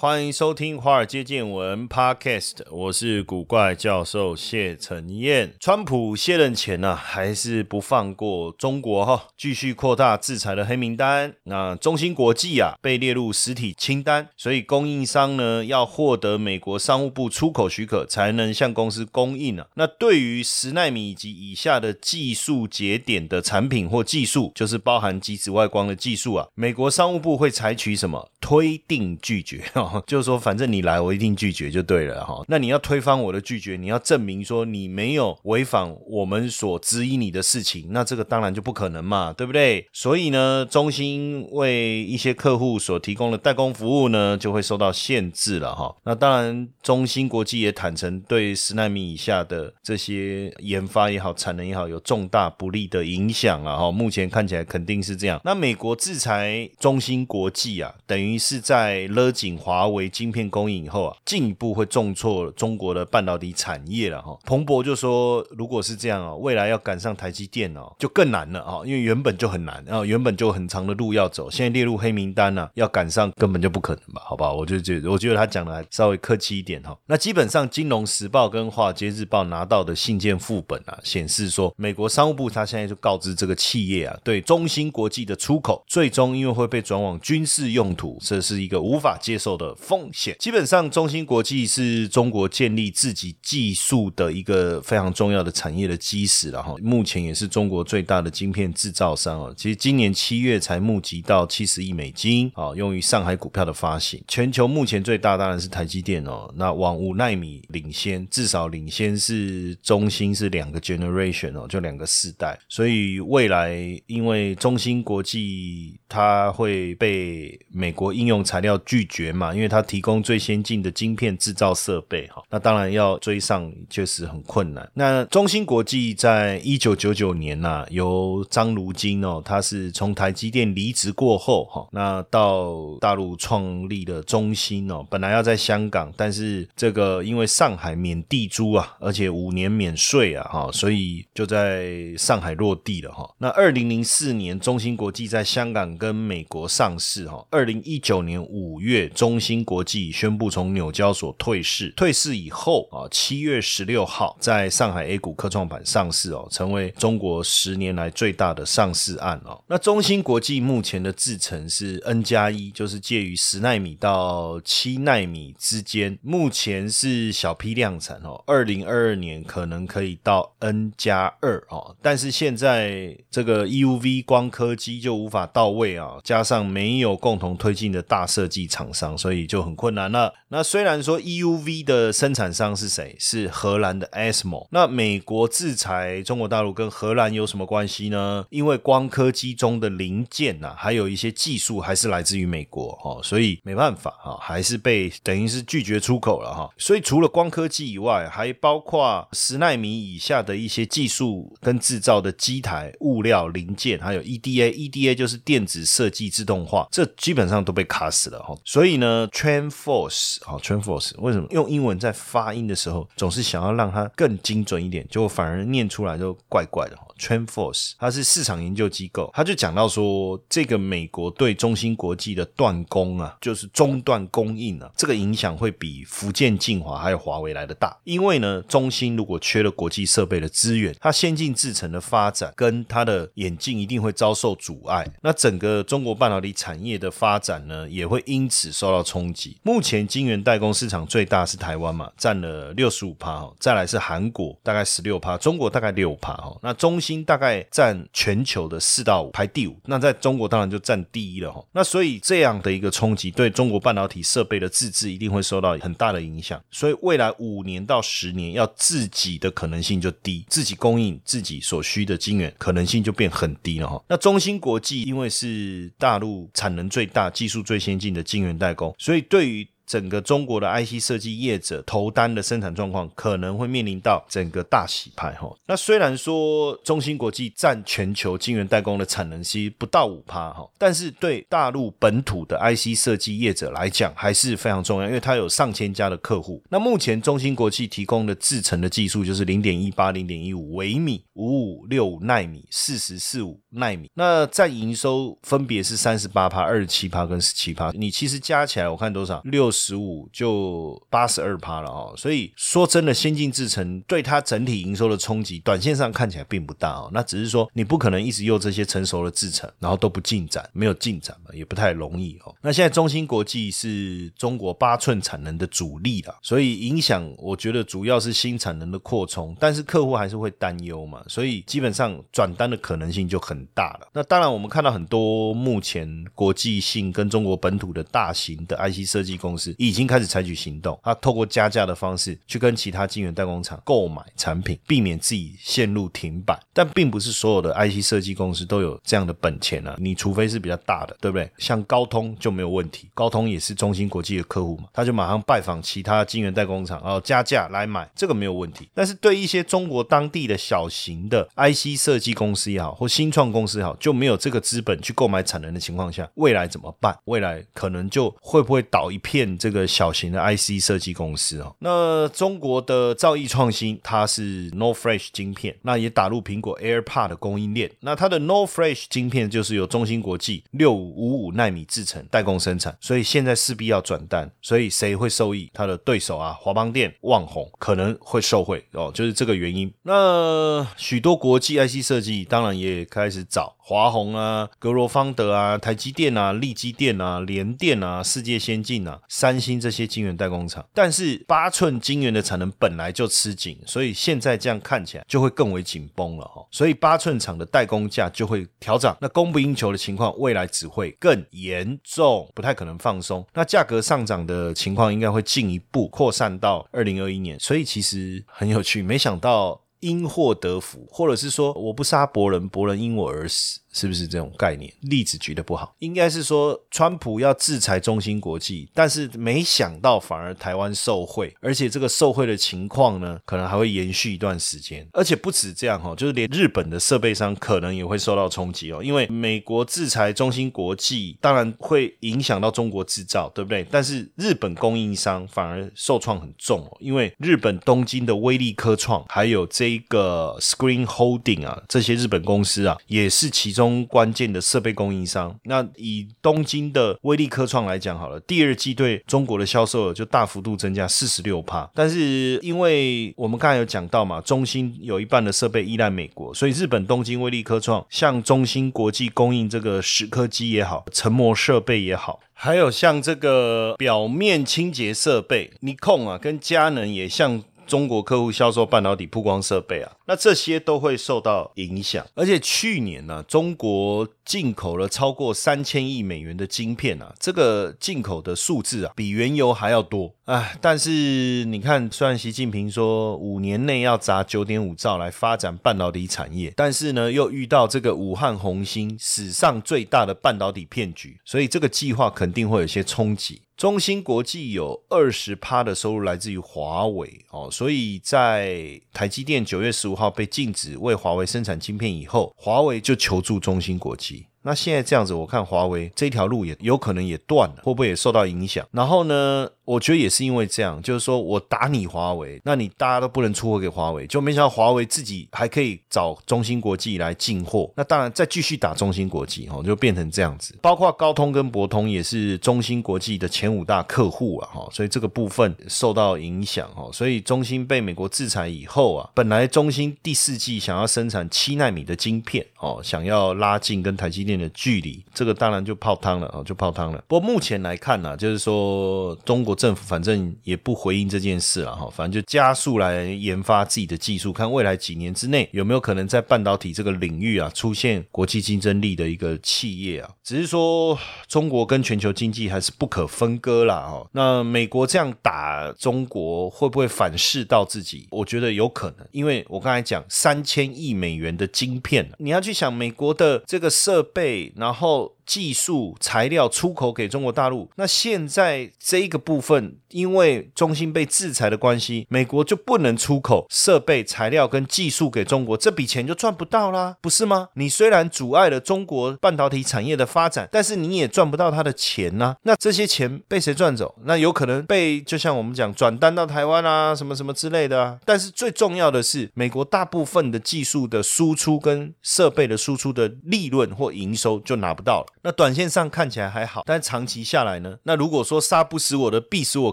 欢迎收听《华尔街见闻》Podcast，我是古怪教授谢承彦。川普卸任前呢，还是不放过中国哈，继续扩大制裁的黑名单。那中芯国际啊，被列入实体清单，所以供应商呢要获得美国商务部出口许可，才能向公司供应啊。那对于十纳米以及以下的技术节点的产品或技术，就是包含极紫外光的技术啊，美国商务部会采取什么推定拒绝？就是说，反正你来，我一定拒绝就对了哈。那你要推翻我的拒绝，你要证明说你没有违反我们所质疑你的事情，那这个当然就不可能嘛，对不对？所以呢，中兴为一些客户所提供的代工服务呢，就会受到限制了哈。那当然，中芯国际也坦诚对十纳米以下的这些研发也好、产能也好，有重大不利的影响了哈。目前看起来肯定是这样。那美国制裁中芯国际啊，等于是在勒紧华。华为晶片供应以后啊，进一步会重挫中国的半导体产业了哈。彭博就说，如果是这样啊，未来要赶上台积电哦，就更难了啊，因为原本就很难，然后原本就很长的路要走，现在列入黑名单呢，要赶上根本就不可能吧？好吧，我就觉得，我觉得他讲的还稍微客气一点哈。那基本上，《金融时报》跟《华尔街日报》拿到的信件副本啊，显示说，美国商务部他现在就告知这个企业啊，对中芯国际的出口，最终因为会被转往军事用途，这是一个无法接受的。风险基本上，中芯国际是中国建立自己技术的一个非常重要的产业的基石了哈。目前也是中国最大的晶片制造商哦。其实今年七月才募集到七十亿美金啊，用于上海股票的发行。全球目前最大当然是台积电哦。那往五纳米领先，至少领先是中芯是两个 generation 哦，就两个世代。所以未来因为中芯国际它会被美国应用材料拒绝嘛？因为它提供最先进的晶片制造设备，哈，那当然要追上确实很困难。那中芯国际在一九九九年呐，由张如金哦，他是从台积电离职过后，哈，那到大陆创立的中芯哦，本来要在香港，但是这个因为上海免地租啊，而且五年免税啊，哈，所以就在上海落地了，哈。那二零零四年，中芯国际在香港跟美国上市，哈，二零一九年五月中。芯国际宣布从纽交所退市，退市以后啊，七月十六号在上海 A 股科创板上市哦，成为中国十年来最大的上市案哦。那中芯国际目前的制程是 N 加一，就是介于十纳米到七纳米之间，目前是小批量产哦。二零二二年可能可以到 N 加二哦，但是现在这个 EUV 光刻机就无法到位啊，加上没有共同推进的大设计厂商，所以。就很困难了。那虽然说 EUV 的生产商是谁？是荷兰的 ASML。那美国制裁中国大陆跟荷兰有什么关系呢？因为光刻机中的零件呐，还有一些技术还是来自于美国哈，所以没办法哈，还是被等于是拒绝出口了哈。所以除了光刻机以外，还包括十纳米以下的一些技术跟制造的机台、物料、零件，还有 EDA，EDA 就是电子设计自动化，这基本上都被卡死了哈。所以呢。TrainForce 好，TrainForce 为什么用英文在发音的时候总是想要让它更精准一点，结果反而念出来就怪怪的哈。TrainForce 它是市场研究机构，他就讲到说，这个美国对中芯国际的断供啊，就是中断供应啊，这个影响会比福建晋华还有华为来的大。因为呢，中芯如果缺了国际设备的资源，它先进制程的发展跟它的眼镜一定会遭受阻碍。那整个个中国半导体产业的发展呢，也会因此受到冲击。目前晶圆代工市场最大是台湾嘛，占了六十五趴哦，再来是韩国大概十六趴，中国大概六趴哈。那中芯大概占全球的四到五，排第五。那在中国当然就占第一了哈。那所以这样的一个冲击，对中国半导体设备的自制一定会受到很大的影响。所以未来五年到十年要自己的可能性就低，自己供应自己所需的晶圆可能性就变很低了哈。那中芯国际因为是是大陆产能最大、技术最先进的晶圆代工，所以对于整个中国的 IC 设计业者投单的生产状况可能会面临到整个大洗牌哈。那虽然说中芯国际占全球晶圆代工的产能其实不到五趴哈，但是对大陆本土的 IC 设计业者来讲还是非常重要，因为它有上千家的客户。那目前中芯国际提供的制程的技术就是零点一八、零点一五微米、五五六五纳米、四十四五纳米。那占营收分别是三十八趴、二十七趴跟十七趴。你其实加起来我看多少六。十五就八十二趴了哦，所以说真的，先进制程对它整体营收的冲击，短线上看起来并不大哦。那只是说你不可能一直用这些成熟的制程，然后都不进展，没有进展嘛，也不太容易哦。那现在中芯国际是中国八寸产能的主力了，所以影响我觉得主要是新产能的扩充，但是客户还是会担忧嘛，所以基本上转单的可能性就很大了。那当然，我们看到很多目前国际性跟中国本土的大型的 IC 设计公司。已经开始采取行动，他透过加价的方式去跟其他晶圆代工厂购买产品，避免自己陷入停摆。但并不是所有的 IC 设计公司都有这样的本钱啊，你除非是比较大的，对不对？像高通就没有问题，高通也是中芯国际的客户嘛，他就马上拜访其他晶圆代工厂，然后加价来买，这个没有问题。但是对一些中国当地的小型的 IC 设计公司也好，或新创公司也好，就没有这个资本去购买产能的情况下，未来怎么办？未来可能就会不会倒一片？这个小型的 IC 设计公司哦，那中国的兆易创新，它是 No Flash 晶片，那也打入苹果 AirPod 的供应链。那它的 No Flash 晶片就是由中芯国际六五五五纳米制成代工生产，所以现在势必要转单。所以谁会受益？它的对手啊，华邦电、旺宏可能会受惠哦，就是这个原因。那许多国际 IC 设计当然也开始找华虹啊、格罗方德啊、台积电啊、力基电啊、联电啊、世界先进啊。三星这些晶圆代工厂，但是八寸晶圆的产能本来就吃紧，所以现在这样看起来就会更为紧绷了哈。所以八寸厂的代工价就会调涨，那供不应求的情况未来只会更严重，不太可能放松。那价格上涨的情况应该会进一步扩散到二零二一年。所以其实很有趣，没想到因祸得福，或者是说我不杀伯仁，伯仁因我而死。是不是这种概念？例子举的不好，应该是说川普要制裁中芯国际，但是没想到反而台湾受贿，而且这个受贿的情况呢，可能还会延续一段时间。而且不止这样哈，就是连日本的设备商可能也会受到冲击哦，因为美国制裁中芯国际，当然会影响到中国制造，对不对？但是日本供应商反而受创很重哦，因为日本东京的威力科创，还有这个 Screen Holding 啊，这些日本公司啊，也是其中。关键的设备供应商，那以东京的威力科创来讲好了，第二季对中国的销售额就大幅度增加四十六帕。但是因为我们刚才有讲到嘛，中芯有一半的设备依赖美国，所以日本东京威力科创向中芯国际供应这个蚀刻机也好，成膜设备也好，还有像这个表面清洁设备，尼控啊跟佳能也向。中国客户销售半导体曝光设备啊，那这些都会受到影响。而且去年呢，中国进口了超过三千亿美元的晶片啊，这个进口的数字啊，比原油还要多啊。但是你看，虽然习近平说五年内要砸九点五兆来发展半导体产业，但是呢，又遇到这个武汉红星史上最大的半导体骗局，所以这个计划肯定会有些冲击。中芯国际有二十趴的收入来自于华为哦，所以在台积电九月十五号被禁止为华为生产晶片以后，华为就求助中芯国际。那现在这样子，我看华为这条路也有可能也断了，会不会也受到影响？然后呢？我觉得也是因为这样，就是说我打你华为，那你大家都不能出货给华为，就没想到华为自己还可以找中芯国际来进货。那当然再继续打中芯国际，哈，就变成这样子。包括高通跟博通也是中芯国际的前五大客户啊，哈，所以这个部分受到影响，哈，所以中芯被美国制裁以后啊，本来中芯第四季想要生产七纳米的晶片，哦，想要拉近跟台积电的距离，这个当然就泡汤了，哦，就泡汤了。不过目前来看呢，就是说中国政府反正也不回应这件事了，哈，反正就加速来研发自己的技术，看未来几年之内有没有可能在半导体这个领域啊出现国际竞争力的一个企业啊。只是说中国跟全球经济还是不可分割啦，哈，那美国这样打中国会不会反噬到自己？我觉得有可能，因为我刚才讲三千亿美元的晶片，你要去想美国的这个设备，然后。技术材料出口给中国大陆，那现在这一个部分，因为中芯被制裁的关系，美国就不能出口设备、材料跟技术给中国，这笔钱就赚不到啦，不是吗？你虽然阻碍了中国半导体产业的发展，但是你也赚不到他的钱呐。那这些钱被谁赚走？那有可能被就像我们讲转单到台湾啊，什么什么之类的啊。但是最重要的是，美国大部分的技术的输出跟设备的输出的利润或营收就拿不到了。那短线上看起来还好，但长期下来呢？那如果说杀不死我的，必使我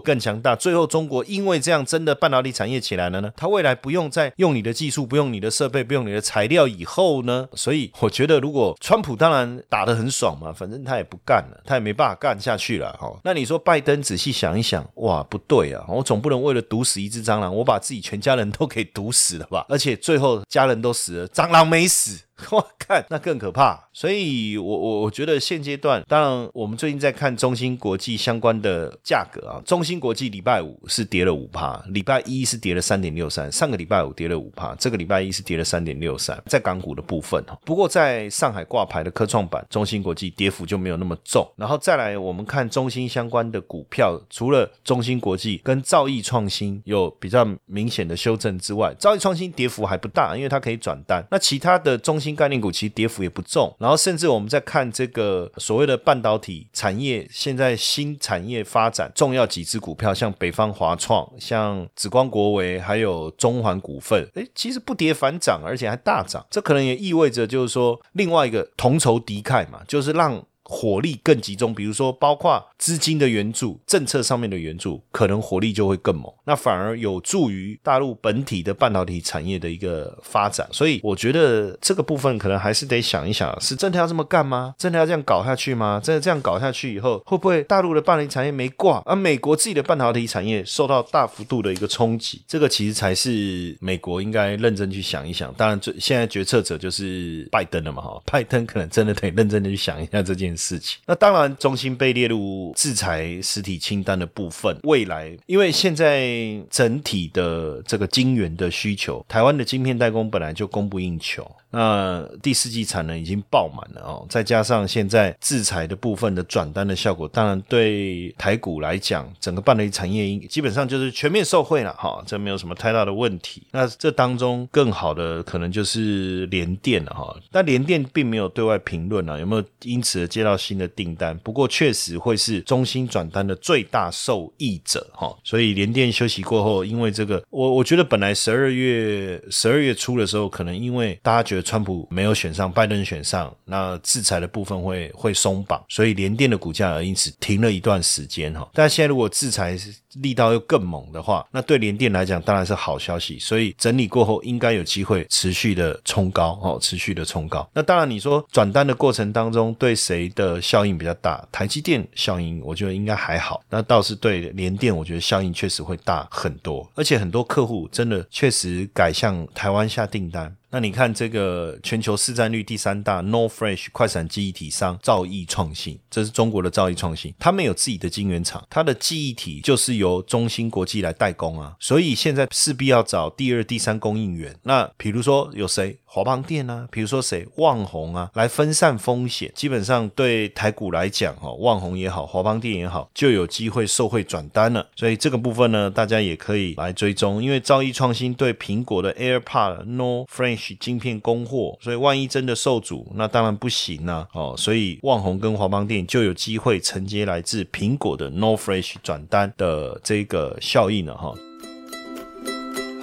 更强大。最后中国因为这样真的半导体产业起来了呢？它未来不用再用你的技术，不用你的设备，不用你的材料以后呢？所以我觉得，如果川普当然打得很爽嘛，反正他也不干了，他也没办法干下去了。哈，那你说拜登仔细想一想，哇，不对啊！我总不能为了毒死一只蟑螂，我把自己全家人都给毒死了吧？而且最后家人都死了，蟑螂没死。我看那更可怕，所以我我我觉得现阶段，当然我们最近在看中芯国际相关的价格啊，中芯国际礼拜五是跌了五帕，礼拜一是跌了三点六三，上个礼拜五跌了五帕，这个礼拜一是跌了三点六三，在港股的部分哈，不过在上海挂牌的科创板，中芯国际跌幅就没有那么重，然后再来我们看中芯相关的股票，除了中芯国际跟兆易创新有比较明显的修正之外，兆易创新跌幅还不大，因为它可以转单，那其他的中芯。概念股其实跌幅也不重，然后甚至我们在看这个所谓的半导体产业，现在新产业发展重要几只股票，像北方华创、像紫光国维，还有中环股份，哎，其实不跌反涨，而且还大涨，这可能也意味着就是说另外一个同仇敌忾嘛，就是让。火力更集中，比如说包括资金的援助、政策上面的援助，可能火力就会更猛，那反而有助于大陆本体的半导体产业的一个发展。所以我觉得这个部分可能还是得想一想，是真的要这么干吗？真的要这样搞下去吗？真的这样搞下去以后，会不会大陆的半导体产业没挂，而美国自己的半导体产业受到大幅度的一个冲击？这个其实才是美国应该认真去想一想。当然，最现在决策者就是拜登了嘛，哈，拜登可能真的得认真的去想一下这件。事事情，那当然，中芯被列入制裁实体清单的部分，未来因为现在整体的这个晶圆的需求，台湾的晶片代工本来就供不应求。那第四季产能已经爆满了哦，再加上现在制裁的部分的转单的效果，当然对台股来讲，整个半导体产业基本上就是全面受惠了哈，这没有什么太大的问题。那这当中更好的可能就是联电了哈，但联电并没有对外评论啊，有没有因此而接到新的订单？不过确实会是中心转单的最大受益者哈，所以联电休息过后，因为这个，我我觉得本来十二月十二月初的时候，可能因为大家觉得。川普没有选上，拜登选上，那制裁的部分会会松绑，所以联电的股价因此停了一段时间哈。但现在如果制裁是力道又更猛的话，那对联电来讲当然是好消息。所以整理过后应该有机会持续的冲高哦，持续的冲高。那当然你说转单的过程当中对谁的效应比较大？台积电效应我觉得应该还好，那倒是对联电我觉得效应确实会大很多，而且很多客户真的确实改向台湾下订单。那你看这个全球市占率第三大 No Fresh 快闪记忆体商兆易创新，这是中国的兆易创新，他们有自己的晶圆厂，它的记忆体就是由中芯国际来代工啊，所以现在势必要找第二、第三供应源。那比如说有谁？华邦电啊，比如说谁？旺宏啊，来分散风险。基本上对台股来讲，哈，旺宏也好，华邦电也好，就有机会受惠转单了。所以这个部分呢，大家也可以来追踪，因为兆易创新对苹果的 AirPod No Fresh 镜片供货，所以万一真的受阻，那当然不行呢！哦，所以旺宏跟华邦电就有机会承接来自苹果的 No Fresh 转单的这个效应了哈。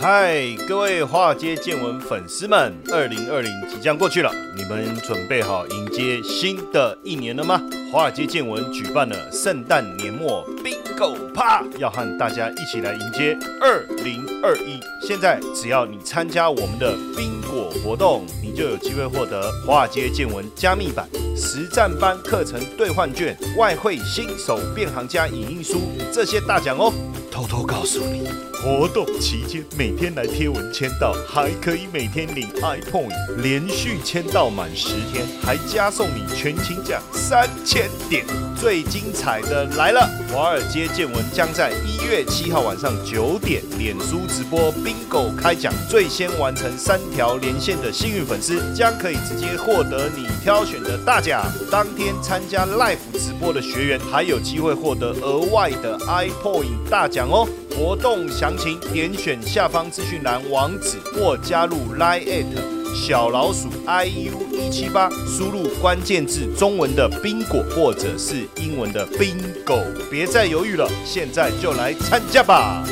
嗨，各位华尔街见闻粉丝们，二零二零即将过去了，你们准备好迎接新的一年了吗？华尔街见闻举办了圣诞年末 Bingo 趴，要和大家一起来迎接二零二一。现在只要你参加我们的宾果活动，你就有机会获得华尔街见闻加密版实战班课程兑换券、外汇新手变行家影印书这些大奖哦。偷偷告诉你，活动期间每天来贴文签到，还可以每天领 iPoint，连续签到满十天，还加送你全勤奖三千点。最精彩的来了，华尔街见闻将在一月七号晚上九点，脸书直播 Bingo 开奖，最先完成三条连线的幸运粉丝将可以直接获得你挑选的大奖。当天参加 Live 直播的学员还有机会获得额外的 iPoint 大奖。哦，活动详情点选下方资讯栏网址或加入 Line 小老鼠 iu 一七八，输入关键字中文的宾果或者是英文的 bingo，别再犹豫了，现在就来参加吧。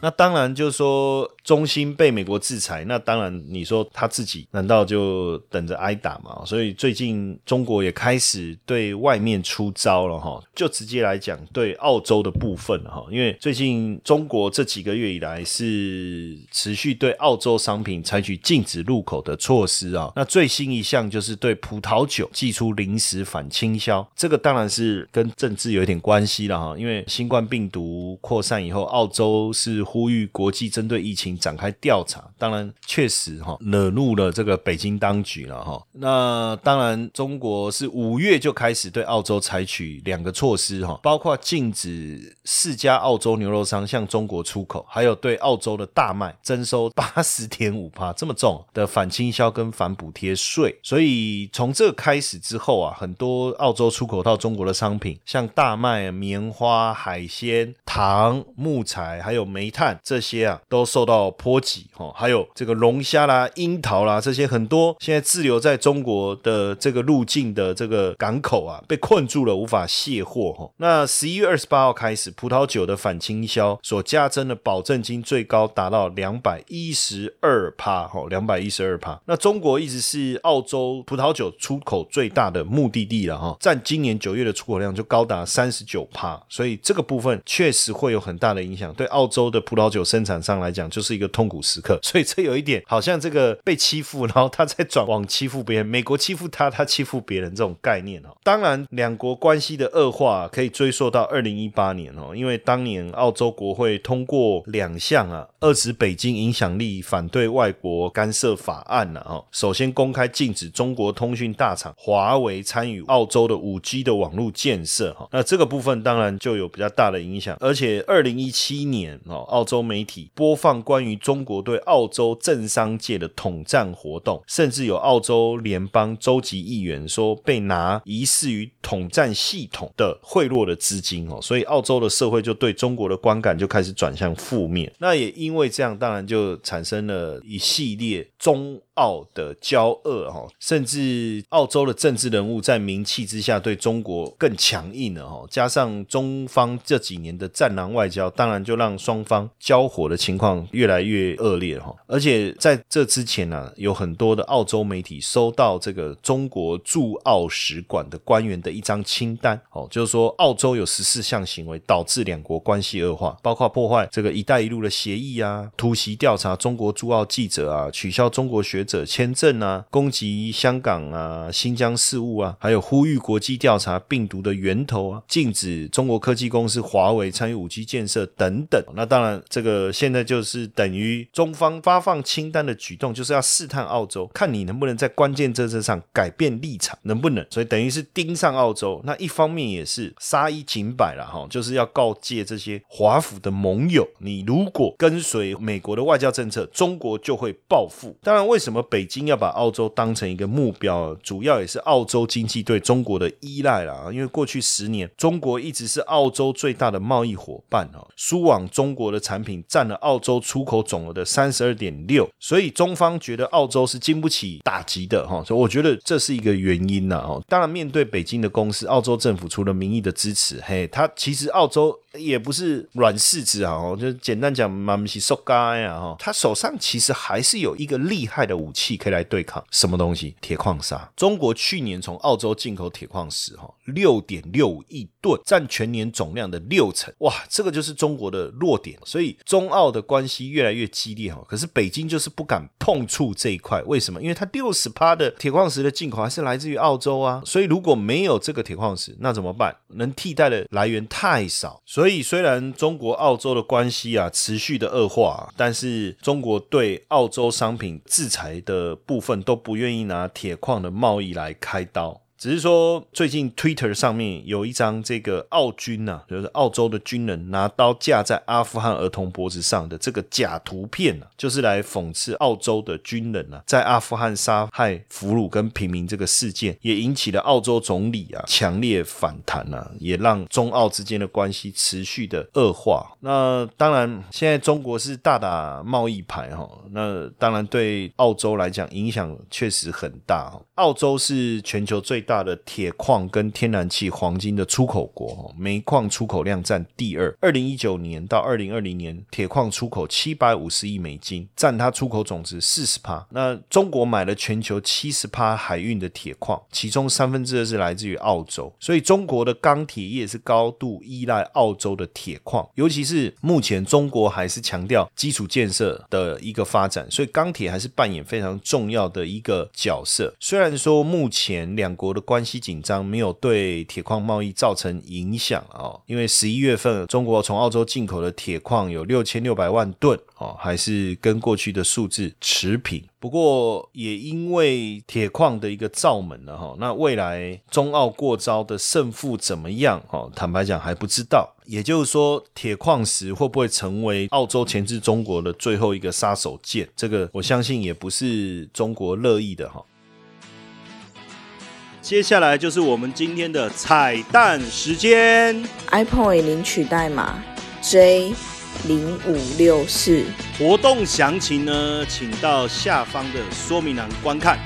那当然就说。中兴被美国制裁，那当然你说他自己难道就等着挨打吗？所以最近中国也开始对外面出招了哈，就直接来讲对澳洲的部分哈，因为最近中国这几个月以来是持续对澳洲商品采取禁止入口的措施啊。那最新一项就是对葡萄酒寄出临时反倾销，这个当然是跟政治有一点关系了哈，因为新冠病毒扩散以后，澳洲是呼吁国际针对疫情。展开调查，当然确实哈惹怒了这个北京当局了哈。那当然，中国是五月就开始对澳洲采取两个措施哈，包括禁止四家澳洲牛肉商向中国出口，还有对澳洲的大麦征收八十点五帕这么重的反倾销跟反补贴税。所以从这开始之后啊，很多澳洲出口到中国的商品，像大麦、棉花、海鲜、糖、木材还有煤炭这些啊，都受到。波及哦，还有这个龙虾啦、樱桃啦，这些很多现在滞留在中国的这个入境的这个港口啊，被困住了，无法卸货哈。那十一月二十八号开始，葡萄酒的反倾销所加征的保证金最高达到两百一十二帕哈，两百一十二帕。那中国一直是澳洲葡萄酒出口最大的目的地了哈，占今年九月的出口量就高达三十九帕，所以这个部分确实会有很大的影响，对澳洲的葡萄酒生产商来讲，就是。一个痛苦时刻，所以这有一点好像这个被欺负，然后他在转往欺负别人，美国欺负他，他欺负别人这种概念哦。当然，两国关系的恶化可以追溯到二零一八年哦，因为当年澳洲国会通过两项啊，遏制北京影响力、反对外国干涉法案了哦。首先公开禁止中国通讯大厂华为参与澳洲的五 G 的网络建设哈，那这个部分当然就有比较大的影响。而且二零一七年哦，澳洲媒体播放关于中国对澳洲政商界的统战活动，甚至有澳洲联邦州级议员说被拿疑似于统战系统的贿赂的资金哦，所以澳洲的社会就对中国的观感就开始转向负面。那也因为这样，当然就产生了一系列中。澳的交恶哈，甚至澳洲的政治人物在名气之下对中国更强硬了哈，加上中方这几年的战狼外交，当然就让双方交火的情况越来越恶劣哈。而且在这之前呢，有很多的澳洲媒体收到这个中国驻澳使馆的官员的一张清单哦，就是说澳洲有十四项行为导致两国关系恶化，包括破坏这个“一带一路”的协议啊，突袭调查中国驻澳记者啊，取消中国学。者签证啊，攻击香港啊、新疆事务啊，还有呼吁国际调查病毒的源头啊，禁止中国科技公司华为参与五 G 建设等等。那当然，这个现在就是等于中方发放清单的举动，就是要试探澳洲，看你能不能在关键政策上改变立场，能不能？所以等于是盯上澳洲。那一方面也是杀一儆百了哈，就是要告诫这些华府的盟友，你如果跟随美国的外交政策，中国就会报复。当然，为什么？北京要把澳洲当成一个目标，主要也是澳洲经济对中国的依赖啦。因为过去十年，中国一直是澳洲最大的贸易伙伴哦，输往中国的产品占了澳洲出口总额的三十二点六，所以中方觉得澳洲是经不起打击的哈，所以我觉得这是一个原因呐哦。当然，面对北京的攻势，澳洲政府除了民意的支持，嘿，他其实澳洲。也不是软柿子啊，就简单讲，马米西受干呀哈，他手上其实还是有一个厉害的武器可以来对抗什么东西？铁矿砂。中国去年从澳洲进口铁矿石哈，六点六亿吨，占全年总量的六成。哇，这个就是中国的弱点。所以中澳的关系越来越激烈哈。可是北京就是不敢碰触这一块，为什么？因为它六十趴的铁矿石的进口还是来自于澳洲啊。所以如果没有这个铁矿石，那怎么办？能替代的来源太少。所以虽然中国澳洲的关系啊持续的恶化，但是中国对澳洲商品制裁的部分都不愿意拿铁矿的贸易来开刀。只是说，最近 Twitter 上面有一张这个澳军呐，就是澳洲的军人拿刀架在阿富汗儿童脖子上的这个假图片呐，就是来讽刺澳洲的军人呐在阿富汗杀害俘虏跟平民这个事件，也引起了澳洲总理啊强烈反弹呐，也让中澳之间的关系持续的恶化。那当然，现在中国是大打贸易牌哈，那当然对澳洲来讲影响确实很大。澳洲是全球最大的铁矿跟天然气、黄金的出口国，煤矿出口量占第二。二零一九年到二零二零年，铁矿出口七百五十亿美金，占它出口总值四十趴。那中国买了全球七十趴海运的铁矿，其中三分之二是来自于澳洲，所以中国的钢铁业是高度依赖澳洲的铁矿。尤其是目前中国还是强调基础建设的一个发展，所以钢铁还是扮演非常重要的一个角色。虽然说目前两国的关系紧张没有对铁矿贸易造成影响啊，因为十一月份中国从澳洲进口的铁矿有六千六百万吨哦，还是跟过去的数字持平。不过也因为铁矿的一个造门了哈，那未来中澳过招的胜负怎么样？哦，坦白讲还不知道。也就是说，铁矿石会不会成为澳洲钳制中国的最后一个杀手锏？这个我相信也不是中国乐意的哈。接下来就是我们今天的彩蛋时间，iPhone 领取代码 J 零五六四。活动详情呢，请到下方的说明栏观看。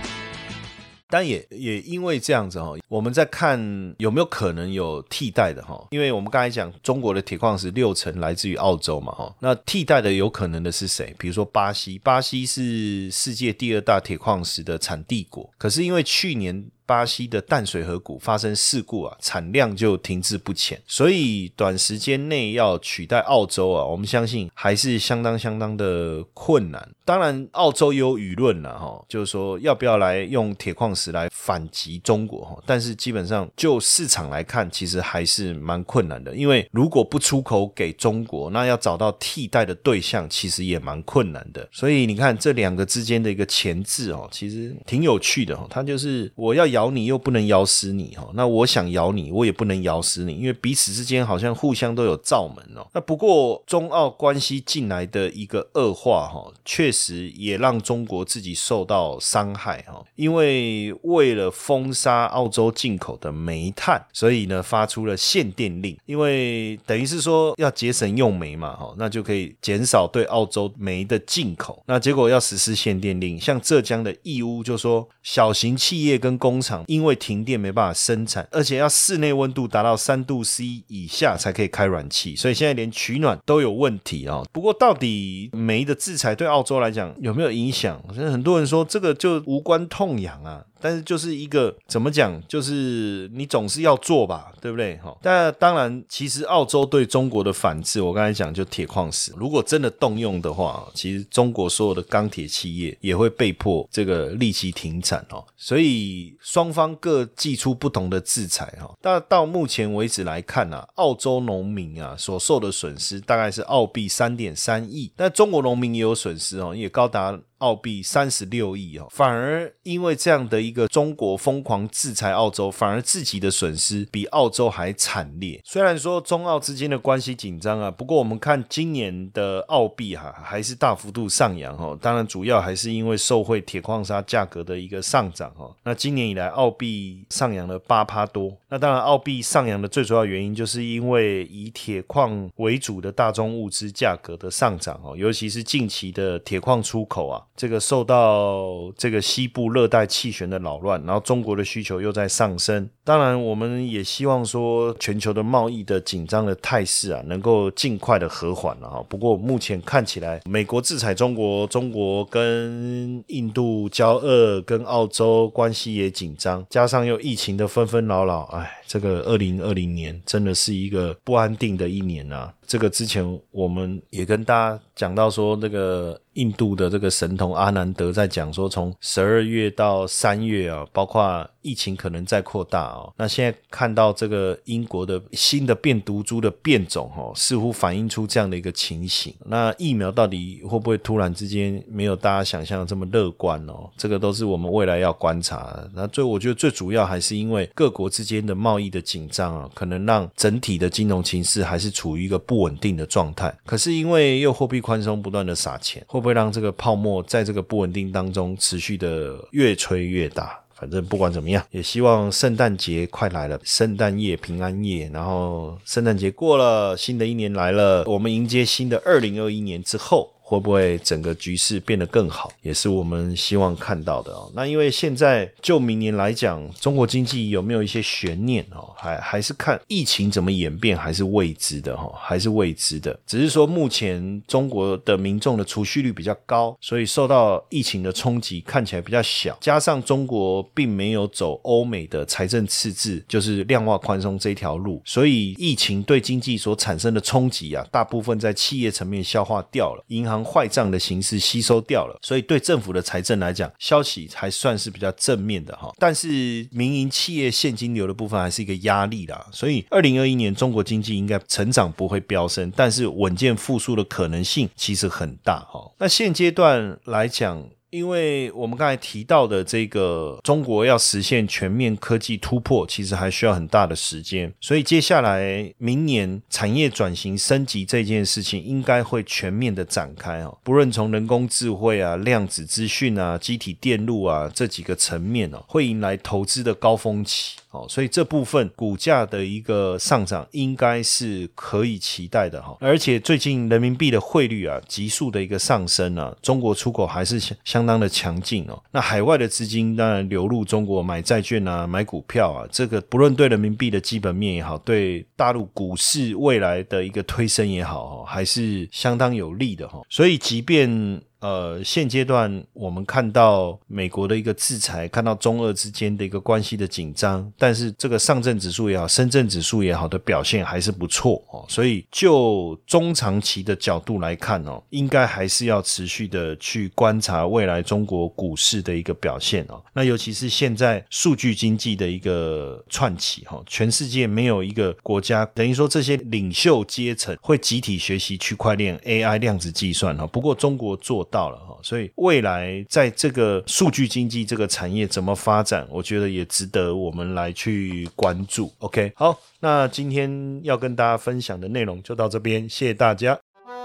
但也也因为这样子哈，我们在看有没有可能有替代的哈，因为我们刚才讲中国的铁矿石六成来自于澳洲嘛哈，那替代的有可能的是谁？比如说巴西，巴西是世界第二大铁矿石的产地国，可是因为去年。巴西的淡水河谷发生事故啊，产量就停滞不前，所以短时间内要取代澳洲啊，我们相信还是相当相当的困难。当然，澳洲有舆论了哈，就是说要不要来用铁矿石来反击中国哈，但是基本上就市场来看，其实还是蛮困难的，因为如果不出口给中国，那要找到替代的对象，其实也蛮困难的。所以你看这两个之间的一个前置哦，其实挺有趣的哈，它就是我要咬。咬你又不能咬死你哈，那我想咬你，我也不能咬死你，因为彼此之间好像互相都有罩门哦。那不过中澳关系进来的一个恶化哈，确实也让中国自己受到伤害哈，因为为了封杀澳洲进口的煤炭，所以呢发出了限电令，因为等于是说要节省用煤嘛哈，那就可以减少对澳洲煤的进口。那结果要实施限电令，像浙江的义乌就说小型企业跟工厂。因为停电没办法生产，而且要室内温度达到三度 C 以下才可以开暖气，所以现在连取暖都有问题啊。不过到底煤的制裁对澳洲来讲有没有影响？现在很多人说这个就无关痛痒啊。但是就是一个怎么讲，就是你总是要做吧，对不对？哈，但当然，其实澳洲对中国的反制，我刚才讲就铁矿石，如果真的动用的话，其实中国所有的钢铁企业也会被迫这个立即停产哦。所以双方各寄出不同的制裁哈。但到目前为止来看呢，澳洲农民啊所受的损失大概是澳币三点三亿，但中国农民也有损失哦，也高达。澳币三十六亿哦，反而因为这样的一个中国疯狂制裁澳洲，反而自己的损失比澳洲还惨烈。虽然说中澳之间的关系紧张啊，不过我们看今年的澳币哈还是大幅度上扬哦，当然主要还是因为受惠铁矿砂价格的一个上涨哦。那今年以来澳币上扬了八趴多，那当然澳币上扬的最主要原因就是因为以铁矿为主的大宗物资价格的上涨哦，尤其是近期的铁矿出口啊，这个受到这个西部热带气旋的扰乱，然后中国的需求又在上升。当然，我们也希望说全球的贸易的紧张的态势啊，能够尽快的和缓了哈。不过目前看起来，美国制裁中国，中国跟印度交恶，跟澳洲关系也紧张，加上又疫情的纷纷扰扰，哎。这个二零二零年真的是一个不安定的一年啊！这个之前我们也跟大家讲到说，那个印度的这个神童阿南德在讲说，从十二月到三月啊，包括疫情可能在扩大哦。那现在看到这个英国的新的变毒株的变种哦，似乎反映出这样的一个情形。那疫苗到底会不会突然之间没有大家想象的这么乐观哦？这个都是我们未来要观察的。那最我觉得最主要还是因为各国之间的贸易。的紧张啊，可能让整体的金融情势还是处于一个不稳定的状态。可是因为又货币宽松不断的撒钱，会不会让这个泡沫在这个不稳定当中持续的越吹越大？反正不管怎么样，也希望圣诞节快来了，圣诞夜、平安夜，然后圣诞节过了，新的一年来了，我们迎接新的二零二一年之后。会不会整个局势变得更好，也是我们希望看到的哦。那因为现在就明年来讲，中国经济有没有一些悬念哦？还还是看疫情怎么演变，还是未知的哈，还是未知的。只是说目前中国的民众的储蓄率比较高，所以受到疫情的冲击看起来比较小。加上中国并没有走欧美的财政赤字，就是量化宽松这条路，所以疫情对经济所产生的冲击啊，大部分在企业层面消化掉了，银行。坏账的形式吸收掉了，所以对政府的财政来讲，消息还算是比较正面的哈。但是民营企业现金流的部分还是一个压力啦，所以二零二一年中国经济应该成长不会飙升，但是稳健复苏的可能性其实很大哈。那现阶段来讲。因为我们刚才提到的这个中国要实现全面科技突破，其实还需要很大的时间，所以接下来明年产业转型升级这件事情应该会全面的展开哦。不论从人工智慧啊、量子资讯啊、机体电路啊这几个层面哦，会迎来投资的高峰期。哦，所以这部分股价的一个上涨应该是可以期待的哈，而且最近人民币的汇率啊急速的一个上升啊，中国出口还是相相当的强劲哦。那海外的资金当然流入中国买债券啊、买股票啊，这个不论对人民币的基本面也好，对大陆股市未来的一个推升也好，还是相当有利的哈。所以即便呃，现阶段我们看到美国的一个制裁，看到中俄之间的一个关系的紧张，但是这个上证指数也好，深圳指数也好的表现还是不错哦。所以就中长期的角度来看哦，应该还是要持续的去观察未来中国股市的一个表现哦。那尤其是现在数据经济的一个串起哈，全世界没有一个国家等于说这些领袖阶层会集体学习区块链、AI、量子计算哈。不过中国做。到了哈，所以未来在这个数据经济这个产业怎么发展，我觉得也值得我们来去关注。OK，好，那今天要跟大家分享的内容就到这边，谢谢大家。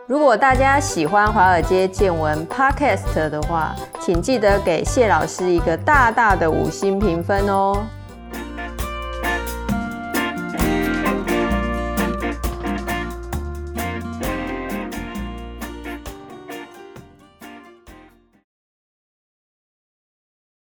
如果大家喜欢华尔街见闻 Podcast 的话，请记得给谢老师一个大大的五星评分哦。